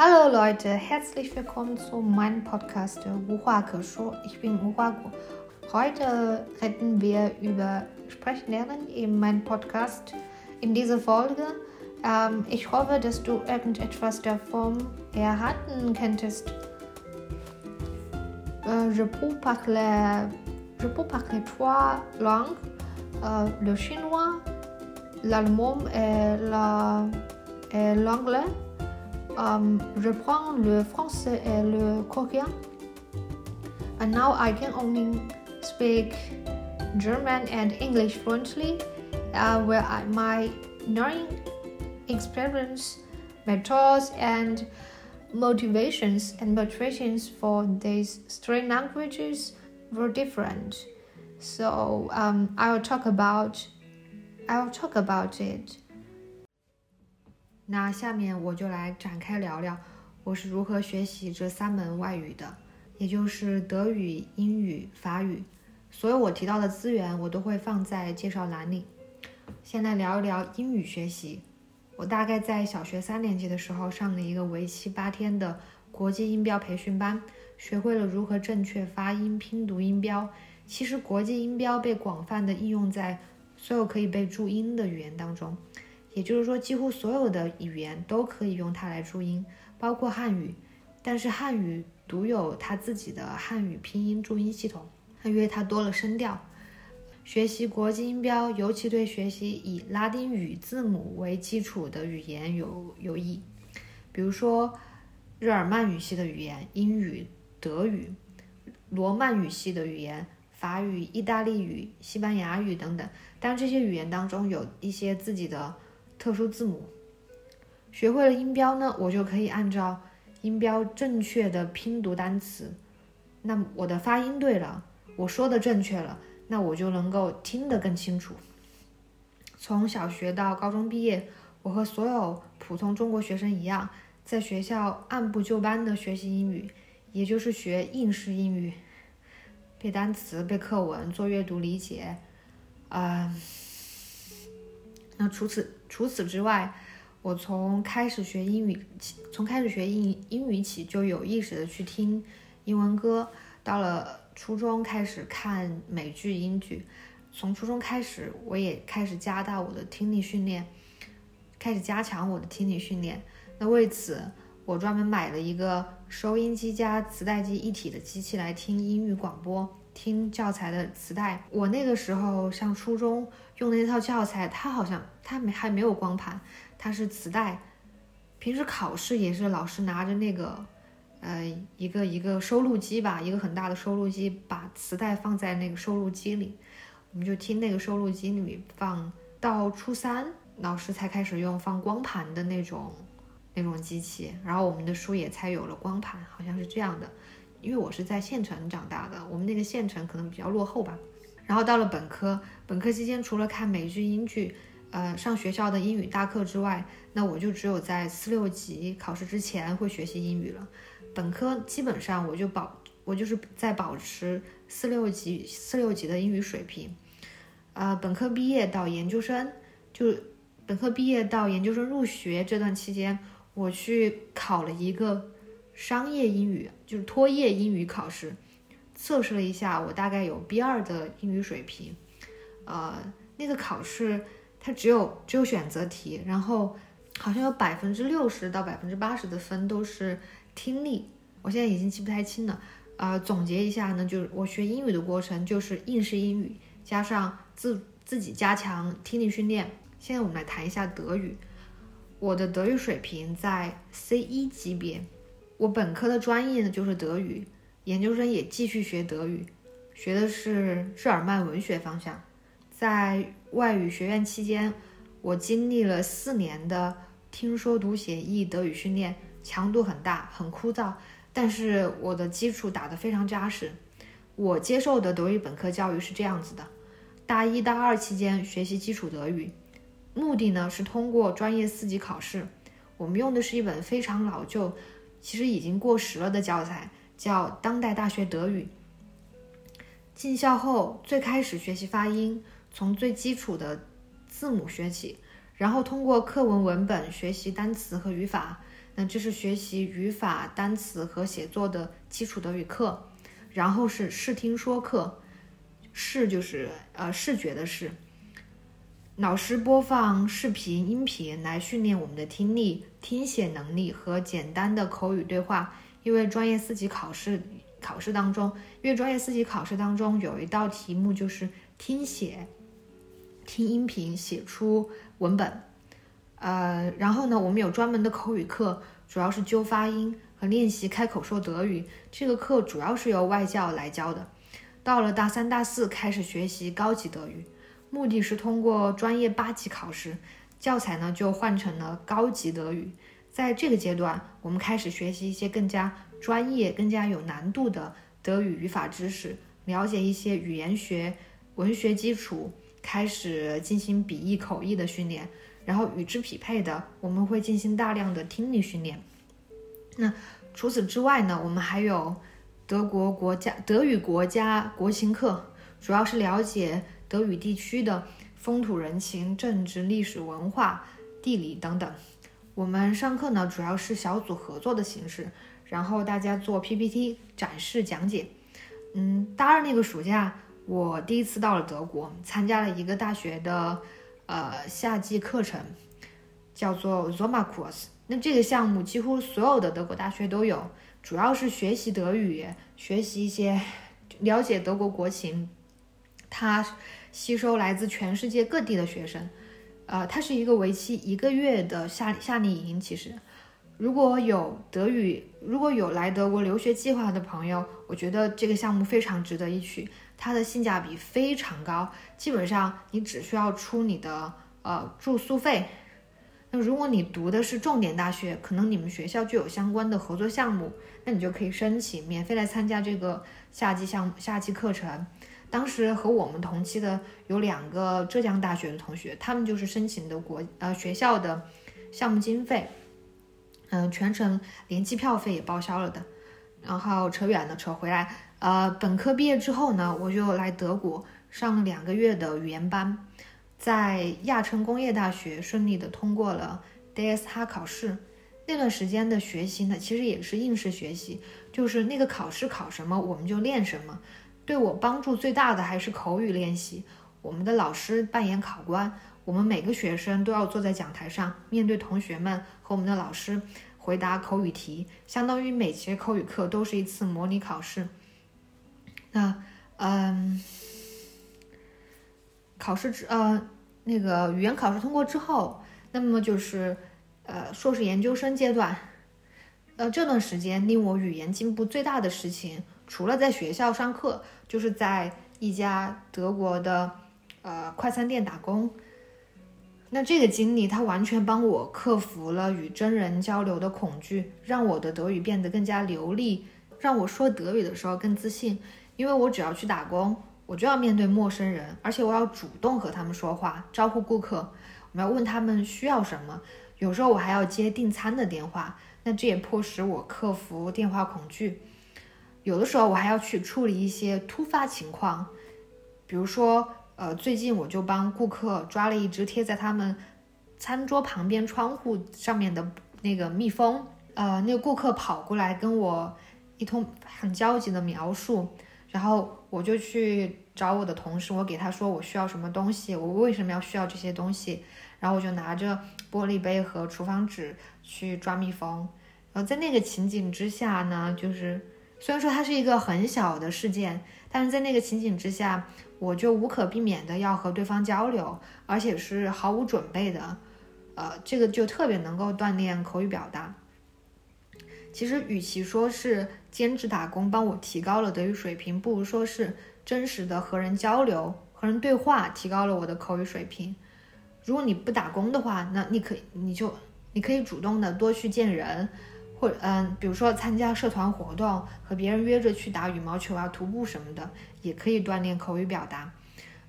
Hallo Leute, herzlich willkommen zu meinem Podcast Wu Hua Ich bin Wu Hua Heute reden wir über Sprechlernen in meinem Podcast. In dieser Folge, ähm, ich hoffe, dass du irgendetwas davon erhalten könntest. Euh, je peux parler, je peux parler trois langues, euh, le chinois, l'allemand et l'anglais. Um, je prends le français et le coréen. And now I can only speak German and English fluently, uh, where I, my learning experience, methods, and motivations and motivations for these three languages were different. So um, I will talk about I will talk about it. 那下面我就来展开聊聊我是如何学习这三门外语的，也就是德语、英语、法语。所有我提到的资源，我都会放在介绍栏里。现在聊一聊英语学习。我大概在小学三年级的时候上了一个为期八天的国际音标培训班，学会了如何正确发音、拼读音标。其实，国际音标被广泛的应用在所有可以被注音的语言当中，也就是说，几乎所有的语言都可以用它来注音，包括汉语。但是，汉语独有它自己的汉语拼音注音系统，因为它多了声调。学习国际音标，尤其对学习以拉丁语字母为基础的语言有有益。比如说，日耳曼语系的语言，英语、德语；罗曼语系的语言，法语、意大利语、西班牙语等等。但这些语言当中有一些自己的特殊字母。学会了音标呢，我就可以按照音标正确的拼读单词。那我的发音对了，我说的正确了。那我就能够听得更清楚。从小学到高中毕业，我和所有普通中国学生一样，在学校按部就班的学习英语，也就是学应试英语，背单词、背课文、做阅读理解。啊，那除此除此之外，我从开始学英语起，从开始学英英语起，就有意识的去听英文歌，到了。初中开始看美剧、英剧，从初中开始，我也开始加大我的听力训练，开始加强我的听力训练。那为此，我专门买了一个收音机加磁带机一体的机器来听英语广播、听教材的磁带。我那个时候上初中用的那套教材，它好像它没还没有光盘，它是磁带。平时考试也是老师拿着那个。呃，一个一个收录机吧，一个很大的收录机，把磁带放在那个收录机里，我们就听那个收录机里面放。到初三，老师才开始用放光盘的那种那种机器，然后我们的书也才有了光盘，好像是这样的。因为我是在县城长大的，我们那个县城可能比较落后吧。然后到了本科，本科期间除了看美剧、英剧，呃，上学校的英语大课之外，那我就只有在四六级考试之前会学习英语了。本科基本上我就保，我就是在保持四六级四六级的英语水平，呃，本科毕业到研究生，就本科毕业到研究生入学这段期间，我去考了一个商业英语，就是托业英语考试，测试了一下，我大概有 B 二的英语水平，呃，那个考试它只有只有选择题，然后好像有百分之六十到百分之八十的分都是。听力，我现在已经记不太清了。呃，总结一下呢，就是我学英语的过程就是应试英语加上自自己加强听力训练。现在我们来谈一下德语，我的德语水平在 C 一级别。我本科的专业呢就是德语，研究生也继续学德语，学的是日耳曼文学方向。在外语学院期间，我经历了四年的听说读写译德语训练。强度很大，很枯燥，但是我的基础打得非常扎实。我接受的德语本科教育是这样子的：大一、大二期间学习基础德语，目的呢是通过专业四级考试。我们用的是一本非常老旧，其实已经过时了的教材，叫《当代大学德语》。进校后，最开始学习发音，从最基础的字母学起，然后通过课文文本学习单词和语法。那这是学习语法、单词和写作的基础德语课。然后是视听说课，视就是呃视觉的视。老师播放视频、音频来训练我们的听力、听写能力和简单的口语对话。因为专业四级考试考试当中，因为专业四级考试当中有一道题目就是听写，听音频写出文本。呃，然后呢，我们有专门的口语课，主要是纠发音和练习开口说德语。这个课主要是由外教来教的。到了大三、大四开始学习高级德语。目的是通过专业八级考试，教材呢就换成了高级德语。在这个阶段，我们开始学习一些更加专业、更加有难度的德语语法知识，了解一些语言学、文学基础，开始进行笔译、口译的训练。然后与之匹配的，我们会进行大量的听力训练。那除此之外呢，我们还有德国国家德语国家国情课，主要是了解。德语地区的风土人情、政治、历史文化、地理等等。我们上课呢，主要是小组合作的形式，然后大家做 PPT 展示讲解。嗯，大二那个暑假，我第一次到了德国，参加了一个大学的呃夏季课程，叫做 Sommerkurs。那这个项目几乎所有的德国大学都有，主要是学习德语，学习一些了解德国国情。它吸收来自全世界各地的学生，呃，它是一个为期一个月的夏夏令营。其实，如果有德语，如果有来德国留学计划的朋友，我觉得这个项目非常值得一去。它的性价比非常高，基本上你只需要出你的呃住宿费。那如果你读的是重点大学，可能你们学校就有相关的合作项目，那你就可以申请免费来参加这个夏季项目夏季课程。当时和我们同期的有两个浙江大学的同学，他们就是申请的国呃学校的项目经费，嗯，全程连机票费也报销了的。然后扯远了，扯回来，呃，本科毕业之后呢，我就来德国上了两个月的语言班，在亚琛工业大学顺利的通过了 DSH 考试。那段时间的学习呢，其实也是应试学习，就是那个考试考什么，我们就练什么。对我帮助最大的还是口语练习。我们的老师扮演考官，我们每个学生都要坐在讲台上，面对同学们和我们的老师回答口语题，相当于每节口语课都是一次模拟考试。那，嗯，考试之呃那个语言考试通过之后，那么就是呃硕士研究生阶段，呃这段时间令我语言进步最大的事情。除了在学校上课，就是在一家德国的呃快餐店打工。那这个经历，它完全帮我克服了与真人交流的恐惧，让我的德语变得更加流利，让我说德语的时候更自信。因为我只要去打工，我就要面对陌生人，而且我要主动和他们说话，招呼顾客，我们要问他们需要什么。有时候我还要接订餐的电话，那这也迫使我克服电话恐惧。有的时候我还要去处理一些突发情况，比如说，呃，最近我就帮顾客抓了一只贴在他们餐桌旁边窗户上面的那个蜜蜂，呃，那个顾客跑过来跟我一通很焦急的描述，然后我就去找我的同事，我给他说我需要什么东西，我为什么要需要这些东西，然后我就拿着玻璃杯和厨房纸去抓蜜蜂，然后在那个情景之下呢，就是。虽然说它是一个很小的事件，但是在那个情景之下，我就无可避免的要和对方交流，而且是毫无准备的，呃，这个就特别能够锻炼口语表达。其实，与其说是兼职打工帮我提高了德语水平，不如说是真实的和人交流、和人对话提高了我的口语水平。如果你不打工的话，那你可以，你就你可以主动的多去见人。或嗯，比如说参加社团活动，和别人约着去打羽毛球啊、徒步什么的，也可以锻炼口语表达。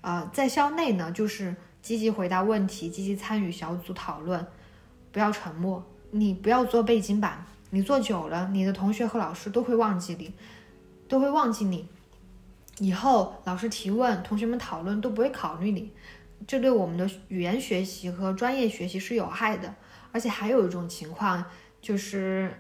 呃，在校内呢，就是积极回答问题，积极参与小组讨论，不要沉默。你不要做背景板，你做久了，你的同学和老师都会忘记你，都会忘记你。以后老师提问，同学们讨论都不会考虑你，这对我们的语言学习和专业学习是有害的。而且还有一种情况。就是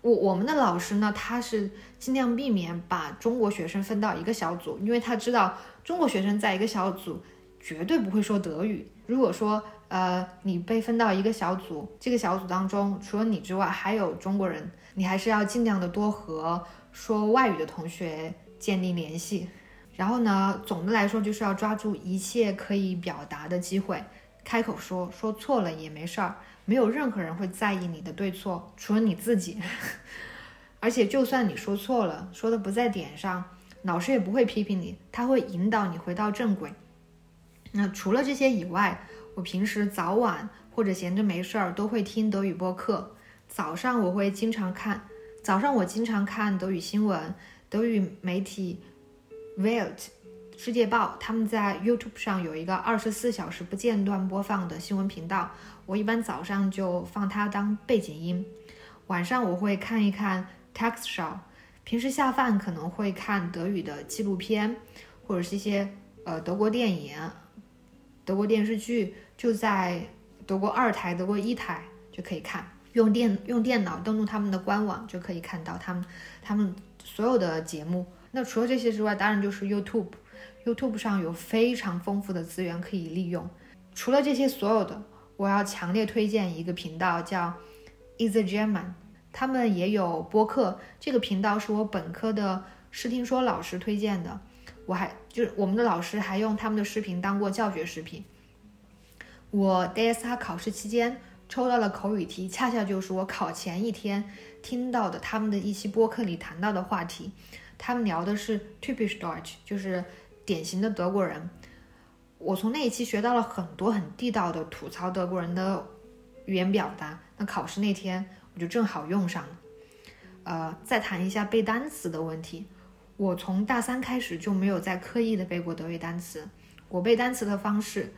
我我们的老师呢，他是尽量避免把中国学生分到一个小组，因为他知道中国学生在一个小组绝对不会说德语。如果说呃你被分到一个小组，这个小组当中除了你之外还有中国人，你还是要尽量的多和说外语的同学建立联系。然后呢，总的来说就是要抓住一切可以表达的机会，开口说，说错了也没事儿，没有任何人会在意你的对错，除了你自己。而且就算你说错了，说的不在点上，老师也不会批评你，他会引导你回到正轨。那除了这些以外，我平时早晚或者闲着没事儿都会听德语播客。早上我会经常看，早上我经常看德语新闻，德语媒体。Welt 世界报，他们在 YouTube 上有一个二十四小时不间断播放的新闻频道。我一般早上就放它当背景音，晚上我会看一看 Tagesschau。平时下饭可能会看德语的纪录片，或者是一些呃德国电影、德国电视剧，就在德国二台、德国一台就可以看。用电用电脑登录他们的官网就可以看到他们他们所有的节目。那除了这些之外，当然就是 YouTube，YouTube 上有非常丰富的资源可以利用。除了这些所有的，我要强烈推荐一个频道叫 Is German，他们也有播客。这个频道是我本科的视听说老师推荐的，我还就是我们的老师还用他们的视频当过教学视频。我 DSA 考试期间抽到了口语题，恰恰就是我考前一天听到的他们的一期播客里谈到的话题。他们聊的是 typisch Deutsch，就是典型的德国人。我从那一期学到了很多很地道的吐槽德国人的语言表达。那考试那天我就正好用上了。呃，再谈一下背单词的问题。我从大三开始就没有再刻意的背过德语单词。我背单词的方式，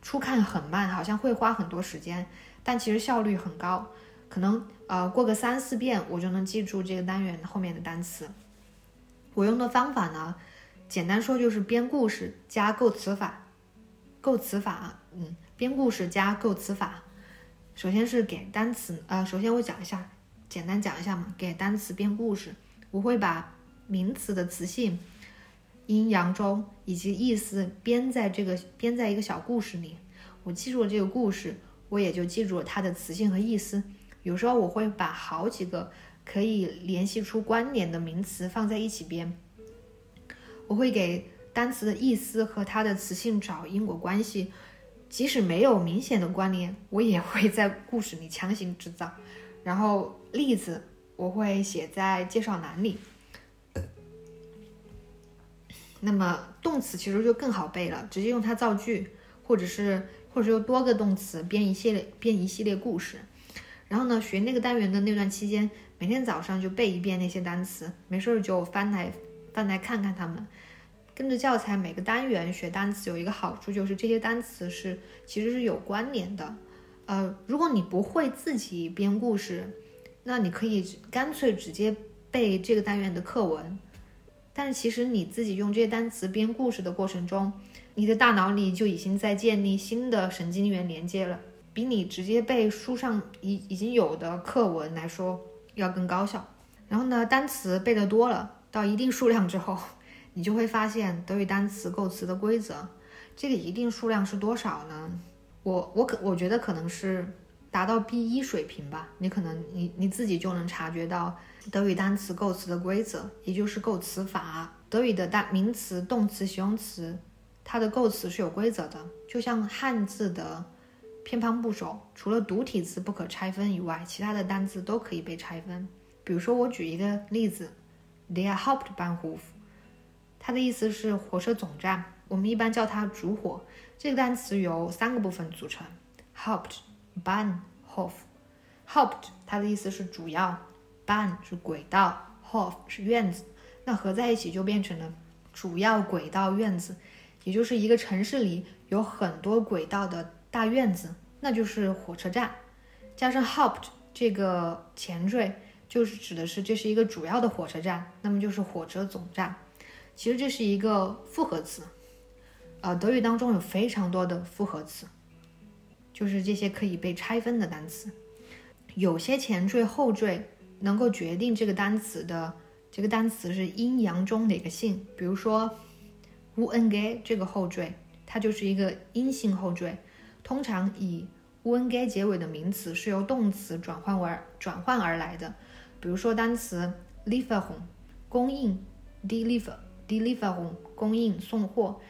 初看很慢，好像会花很多时间，但其实效率很高。可能呃过个三四遍，我就能记住这个单元后面的单词。我用的方法呢，简单说就是编故事加构词法，构词法，嗯，编故事加构词法。首先是给单词，呃，首先我讲一下，简单讲一下嘛，给单词编故事，我会把名词的词性、阴阳中以及意思编在这个编在一个小故事里。我记住了这个故事，我也就记住了它的词性和意思。有时候我会把好几个。可以联系出关联的名词放在一起编。我会给单词的意思和它的词性找因果关系，即使没有明显的关联，我也会在故事里强行制造。然后例子我会写在介绍栏里。那么动词其实就更好背了，直接用它造句，或者是或者用多个动词编一系列编一系列故事。然后呢，学那个单元的那段期间。每天早上就背一遍那些单词，没事儿就翻来翻来看看它们。跟着教材每个单元学单词有一个好处，就是这些单词是其实是有关联的。呃，如果你不会自己编故事，那你可以干脆直接背这个单元的课文。但是其实你自己用这些单词编故事的过程中，你的大脑里就已经在建立新的神经元连接了，比你直接背书上已已经有的课文来说。要更高效，然后呢，单词背得多了，到一定数量之后，你就会发现德语单词构词的规则。这个一定数量是多少呢？我我可我觉得可能是达到 B 一水平吧。你可能你你自己就能察觉到德语单词构词的规则，也就是构词法。德语的单名词、动词、形容词，它的构词是有规则的，就像汉字的。偏旁部首除了独体字不可拆分以外，其他的单词都可以被拆分。比如说，我举一个例子，der Hauptbahnhof，它的意思是火车总站，我们一般叫它主火。这个单词由三个部分组成：haupt、b a n h o f。Haupt 它的意思是主要 b a n 是轨道，Hof 是院子，那合在一起就变成了主要轨道院子，也就是一个城市里有很多轨道的。大院子，那就是火车站，加上 Haupt 这个前缀，就是指的是这是一个主要的火车站，那么就是火车总站。其实这是一个复合词，呃，德语当中有非常多的复合词，就是这些可以被拆分的单词。有些前缀后缀能够决定这个单词的这个单词是阴阳中哪个性。比如说 u n g 这个后缀，它就是一个阴性后缀。通常以 u n g 结尾的名词是由动词转换而转换而来的。比如说单词 l i e f e r u n 供应，deliver deliver 供应送货，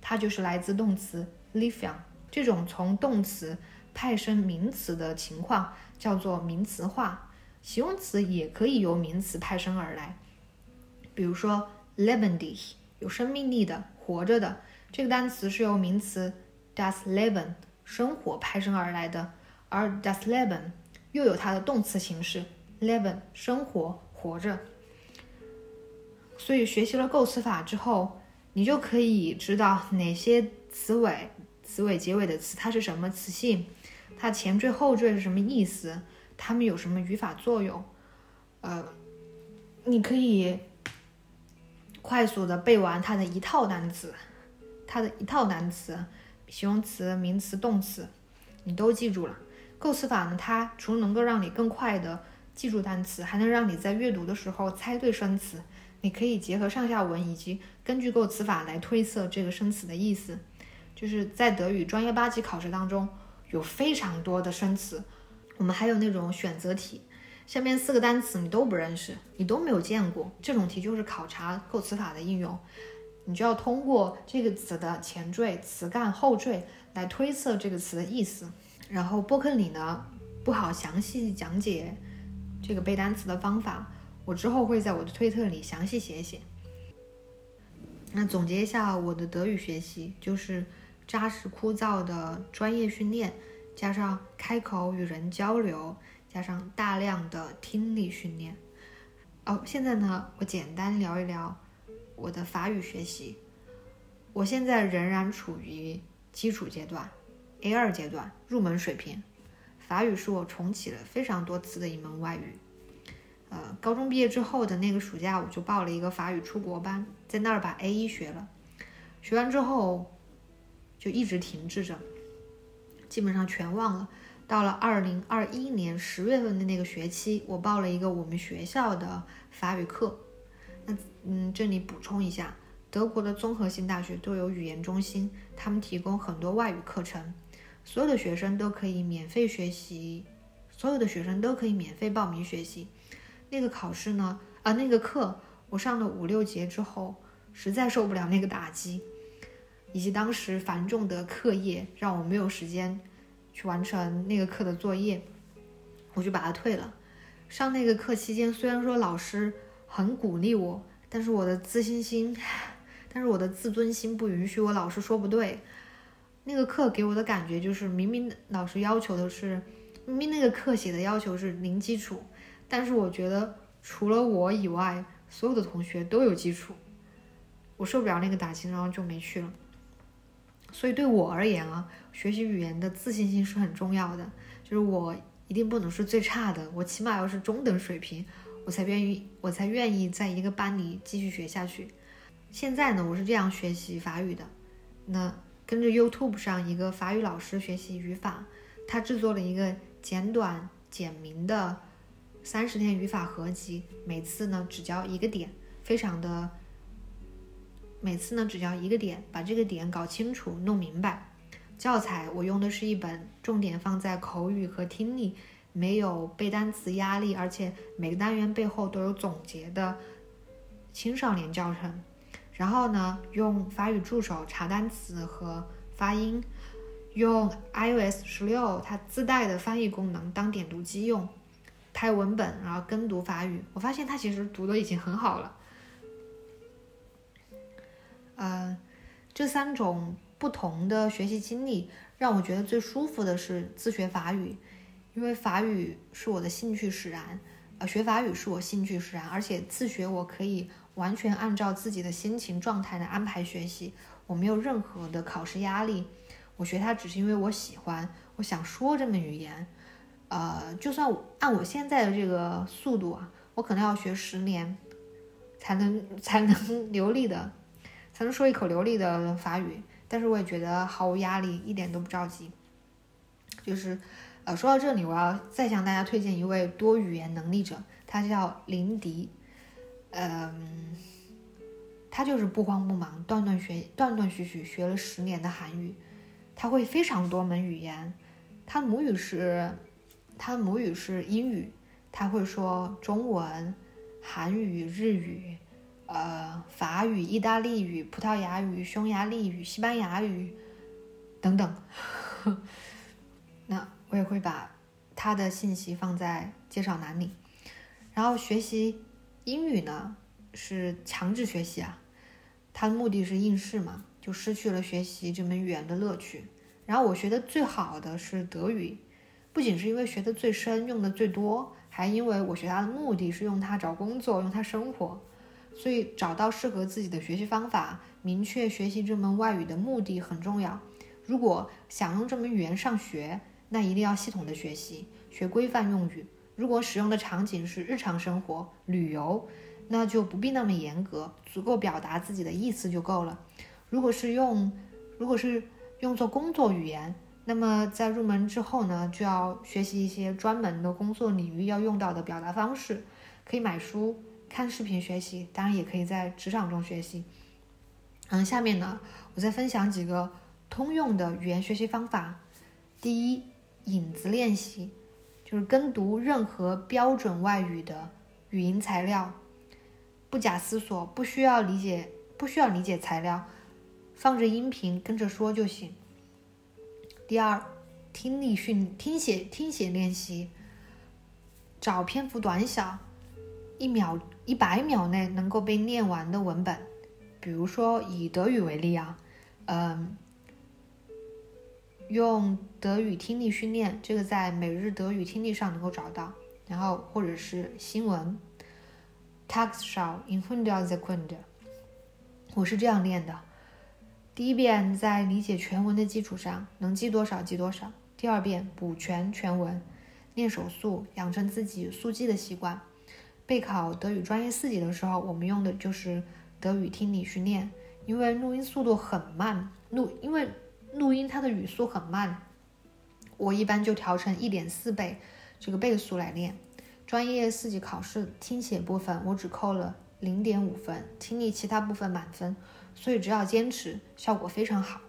它就是来自动词 liefern。这种从动词派生名词的情况叫做名词化。形容词也可以由名词派生而来，比如说 l e b e n d i 有生命力的、活着的，这个单词是由名词 das Leben 生活派生而来的，而 das Leben 又有它的动词形式 leben 生活、活着。所以学习了构词法之后，你就可以知道哪些词尾。词尾结尾的词，它是什么词性？它前缀后缀是什么意思？它们有什么语法作用？呃，你可以快速的背完它的一套单词，它的一套单词，形容词、名词、动词，你都记住了。构词法呢，它除了能够让你更快的记住单词，还能让你在阅读的时候猜对生词。你可以结合上下文，以及根据构词法来推测这个生词的意思。就是在德语专业八级考试当中，有非常多的生词，我们还有那种选择题，下面四个单词你都不认识，你都没有见过，这种题就是考察构词法的应用，你就要通过这个词的前缀、词干、后缀来推测这个词的意思。然后播客里呢不好详细讲解这个背单词的方法，我之后会在我的推特里详细写写。那总结一下我的德语学习，就是。扎实枯燥的专业训练，加上开口与人交流，加上大量的听力训练。哦，现在呢，我简单聊一聊我的法语学习。我现在仍然处于基础阶段，A2 阶段，入门水平。法语是我重启了非常多次的一门外语。呃，高中毕业之后的那个暑假，我就报了一个法语出国班，在那儿把 A1 学了。学完之后。就一直停滞着，基本上全忘了。到了二零二一年十月份的那个学期，我报了一个我们学校的法语课。那嗯，这里补充一下，德国的综合性大学都有语言中心，他们提供很多外语课程，所有的学生都可以免费学习，所有的学生都可以免费报名学习。那个考试呢，啊，那个课我上了五六节之后，实在受不了那个打击。以及当时繁重的课业让我没有时间去完成那个课的作业，我就把它退了。上那个课期间，虽然说老师很鼓励我，但是我的自信心，但是我的自尊心不允许我老师说不对。那个课给我的感觉就是，明明老师要求的是，明明那个课写的要求是零基础，但是我觉得除了我以外，所有的同学都有基础，我受不了那个打击，然后就没去了。所以对我而言啊，学习语言的自信心是很重要的。就是我一定不能是最差的，我起码要是中等水平，我才愿意，我才愿意在一个班里继续学下去。现在呢，我是这样学习法语的。那跟着 YouTube 上一个法语老师学习语法，他制作了一个简短简明的三十天语法合集，每次呢只教一个点，非常的。每次呢，只教一个点，把这个点搞清楚、弄明白。教材我用的是一本重点放在口语和听力，没有背单词压力，而且每个单元背后都有总结的青少年教程。然后呢，用法语助手查单词和发音，用 iOS 十六它自带的翻译功能当点读机用，拍文本然后跟读法语。我发现他其实读的已经很好了。呃，这三种不同的学习经历让我觉得最舒服的是自学法语，因为法语是我的兴趣使然，呃，学法语是我兴趣使然，而且自学我可以完全按照自己的心情状态来安排学习，我没有任何的考试压力，我学它只是因为我喜欢，我想说这门语言，呃，就算按我现在的这个速度啊，我可能要学十年才能才能 流利的。才能说一口流利的法语，但是我也觉得毫无压力，一点都不着急。就是，呃，说到这里，我要再向大家推荐一位多语言能力者，他叫林迪。嗯，他就是不慌不忙、断断学、断断续续学了十年的韩语，他会非常多门语言。他母语是，他的母语是英语，他会说中文、韩语、日语。呃，法语、意大利语、葡萄牙语、匈牙利语、西班牙语等等，那我也会把他的信息放在介绍栏里。然后学习英语呢，是强制学习啊，它的目的是应试嘛，就失去了学习这门语言的乐趣。然后我学的最好的是德语，不仅是因为学的最深、用的最多，还因为我学它的目的是用它找工作、用它生活。所以，找到适合自己的学习方法，明确学习这门外语的目的很重要。如果想用这门语言上学，那一定要系统的学习，学规范用语。如果使用的场景是日常生活、旅游，那就不必那么严格，足够表达自己的意思就够了。如果是用，如果是用作工作语言，那么在入门之后呢，就要学习一些专门的工作领域要用到的表达方式，可以买书。看视频学习，当然也可以在职场中学习。嗯，下面呢，我再分享几个通用的语言学习方法。第一，影子练习，就是跟读任何标准外语的语音材料，不假思索，不需要理解，不需要理解材料，放着音频跟着说就行。第二，听力训听写听写练习，找篇幅短小，一秒。一百秒内能够被念完的文本，比如说以德语为例啊，嗯，用德语听力训练，这个在每日德语听力上能够找到，然后或者是新闻，Tagesschau in h u n d e r Sekunde，我是这样练的：第一遍在理解全文的基础上，能记多少记多少；第二遍补全全文，练手速，养成自己速记的习惯。备考德语专业四级的时候，我们用的就是德语听力训练，因为录音速度很慢，录因为录音它的语速很慢，我一般就调成一点四倍这个倍速来练。专业四级考试听写部分我只扣了零点五分，听力其他部分满分，所以只要坚持，效果非常好。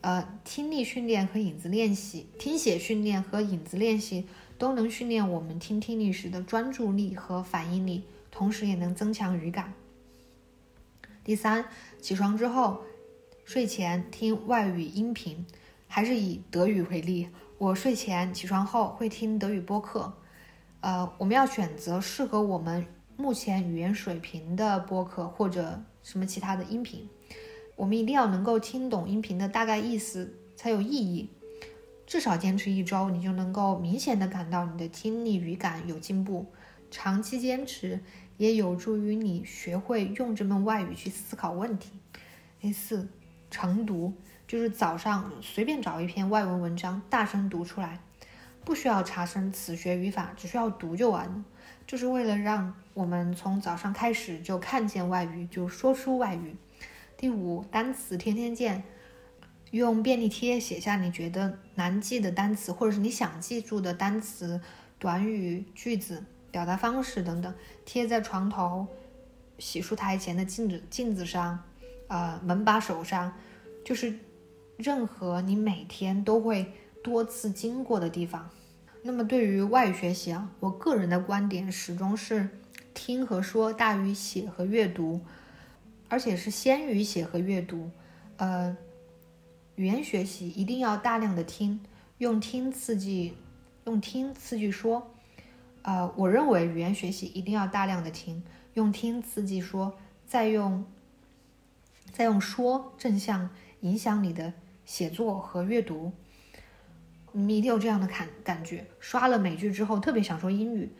呃，听力训练和影子练习，听写训练和影子练习。都能训练我们听听力时的专注力和反应力，同时也能增强语感。第三，起床之后，睡前听外语音频，还是以德语为例，我睡前起床后会听德语播客。呃，我们要选择适合我们目前语言水平的播客或者什么其他的音频，我们一定要能够听懂音频的大概意思才有意义。至少坚持一周，你就能够明显的感到你的听力语感有进步。长期坚持也有助于你学会用这门外语去思考问题。第四，晨读就是早上随便找一篇外文文章，大声读出来，不需要查生词、学语法，只需要读就完了。就是为了让我们从早上开始就看见外语，就说出外语。第五，单词天天见。用便利贴写下你觉得难记的单词，或者是你想记住的单词、短语、句子、表达方式等等，贴在床头、洗漱台前的镜子镜子上，呃，门把手上，就是任何你每天都会多次经过的地方。那么对于外语学习啊，我个人的观点始终是听和说大于写和阅读，而且是先于写和阅读，呃。语言学习一定要大量的听，用听刺激，用听刺激说。呃，我认为语言学习一定要大量的听，用听刺激说，再用再用说正向影响你的写作和阅读。你们一定有这样的感感觉，刷了美剧之后特别想说英语，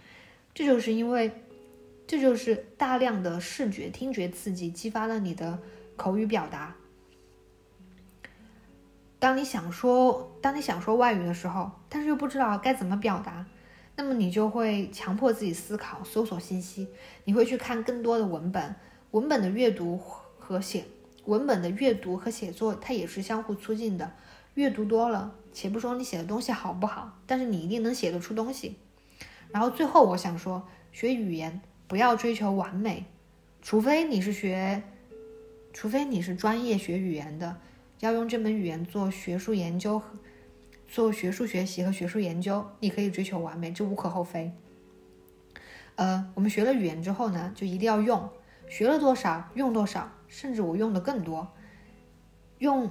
这就是因为这就是大量的视觉听觉刺激激发了你的口语表达。当你想说，当你想说外语的时候，但是又不知道该怎么表达，那么你就会强迫自己思考、搜索信息。你会去看更多的文本，文本的阅读和写，文本的阅读和写作它也是相互促进的。阅读多了，且不说你写的东西好不好，但是你一定能写得出东西。然后最后我想说，学语言不要追求完美，除非你是学，除非你是专业学语言的，要用这门语言做学术研究、做学术学习和学术研究，你可以追求完美，这无可厚非。呃，我们学了语言之后呢，就一定要用，学了多少用多少，甚至我用的更多，用。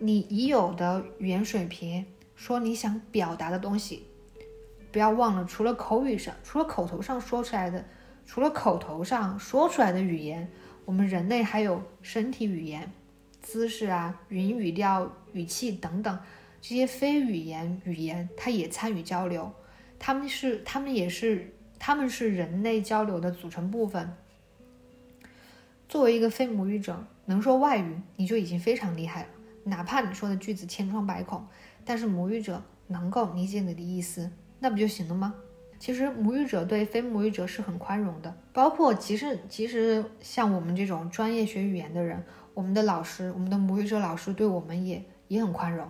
你已有的语言水平，说你想表达的东西，不要忘了，除了口语上，除了口头上说出来的，除了口头上说出来的语言，我们人类还有身体语言、姿势啊、语音语调、语气等等这些非语言语言，它也参与交流，他们是，他们也是，他们是人类交流的组成部分。作为一个非母语者，能说外语，你就已经非常厉害了。哪怕你说的句子千疮百孔，但是母语者能够理解你的意思，那不就行了吗？其实母语者对非母语者是很宽容的，包括其实其实像我们这种专业学语言的人，我们的老师，我们的母语者老师对我们也也很宽容，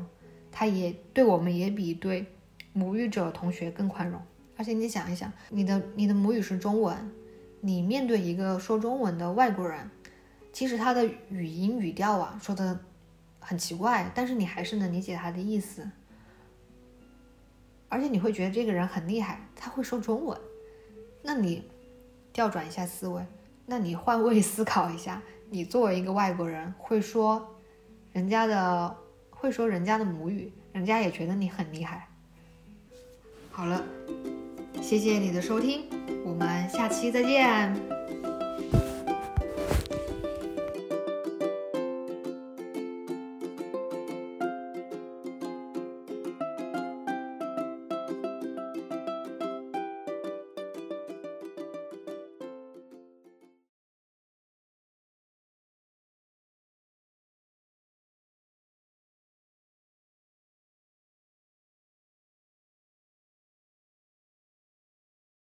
他也对我们也比对母语者同学更宽容。而且你想一想，你的你的母语是中文，你面对一个说中文的外国人，其实他的语音语调啊说的。很奇怪，但是你还是能理解他的意思，而且你会觉得这个人很厉害，他会说中文。那你调转一下思维，那你换位思考一下，你作为一个外国人，会说人家的会说人家的母语，人家也觉得你很厉害。好了，谢谢你的收听，我们下期再见。